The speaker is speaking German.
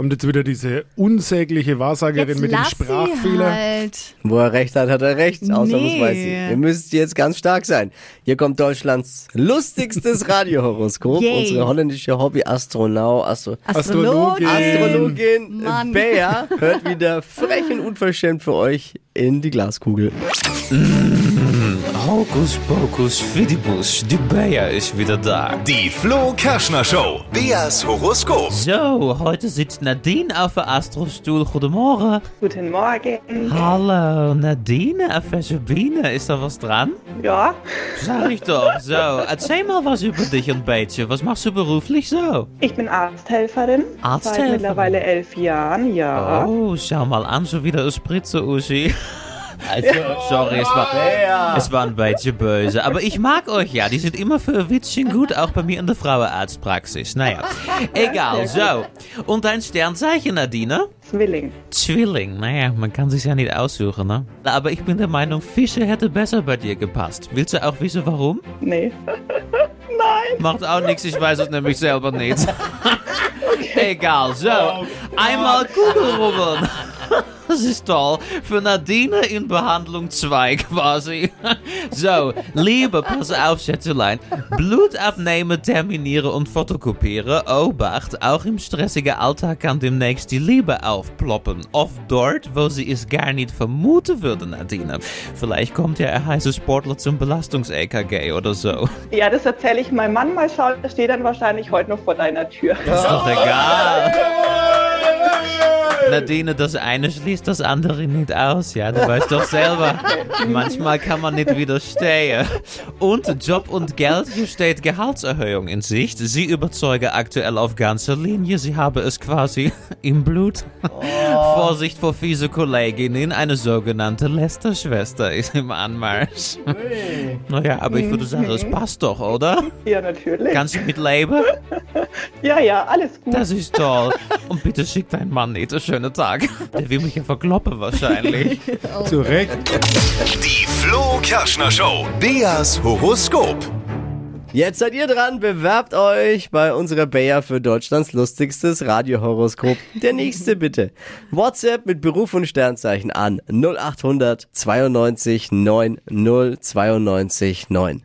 Kommt jetzt wieder diese unsägliche Wahrsagerin Jetzt mit dem Sprachfehler. Halt. Wo er recht hat, hat er recht. Ausnahmsweise. Nee. Ihr müsst jetzt ganz stark sein. Hier kommt Deutschlands lustigstes Radiohoroskop. Yay. Unsere holländische Hobby-Astronaut, Astro Astrologin. Astrologin. Bea hört wieder frech und unverschämt für euch in die Glaskugel. Hokus pokus fidibus, die Bea ist wieder da. Die Flo Kerschner Show. Beas Horoskop. So, heute sitzt Nadine auf der Astrostuhl. Goedemorgen. Guten Morgen. Hallo, Nadine, eine fesche Biene. Ist da was dran? Ja, Sag ich doch. So, erzähl mal was über dich ein bisschen. Was machst du beruflich so? ich bin Arzthelferin. Arzthelferin? Seit mittlerweile elf Jahren, ja. Oh, schau mal an, schon wieder eine Spritze, Uschi. Also, sorry, es war, es war ein bisschen böse. Aber ich mag euch ja. Die sind immer für ein Witzchen gut, auch bei mir in der Frauenarztpraxis. Naja, egal. So, und dein Sternzeichen, Nadine? Zwilling. Zwilling. Naja, man kann sich ja nicht aussuchen, ne? Aber ich bin der Meinung, Fische hätte besser bei dir gepasst. Willst du auch wissen, warum? Nee. Macht auch nichts, ich weiß es nämlich selber nicht. Egal, so. Einmal Kugelrubbeln. Das ist toll. Für Nadine in Behandlung 2 quasi. So, Liebe, pass auf, Schätzelein. Blut abnehmen, terminieren und fotokopieren. Obacht, auch im stressigen Alltag kann demnächst die Liebe aufploppen. Oft dort, wo sie es gar nicht vermuten würde, Nadine. Vielleicht kommt ja ein heißer Sportler zum Belastungs-EKG oder so. Ja, das erzähle ich meinem Mann mal schauen. Der steht dann wahrscheinlich heute noch vor deiner Tür. Ist doch egal. Nadine, das eine schließt das andere nicht aus, ja, du weißt doch selber. Manchmal kann man nicht widerstehen. Und Job und Geld, hier steht Gehaltserhöhung in Sicht. Sie überzeugen aktuell auf ganzer Linie, sie haben es quasi im Blut. Vorsicht vor fiese Kolleginnen, eine sogenannte Lästerschwester ist im Anmarsch. Naja, aber ich würde sagen, es passt doch, oder? Ja, natürlich. Kannst du mit leben? ja, ja, alles gut. Das ist toll. Und bitte schick deinen Mann nicht. Einen schönen Tag. Der will mich ja verkloppen wahrscheinlich. Zu Recht. Die Flo Kerschner Show. Beas Horoskop. Jetzt seid ihr dran, bewerbt euch bei unserer Bayer für Deutschlands lustigstes Radiohoroskop. Der nächste bitte. WhatsApp mit Beruf und Sternzeichen an 0800 92 9 092 9.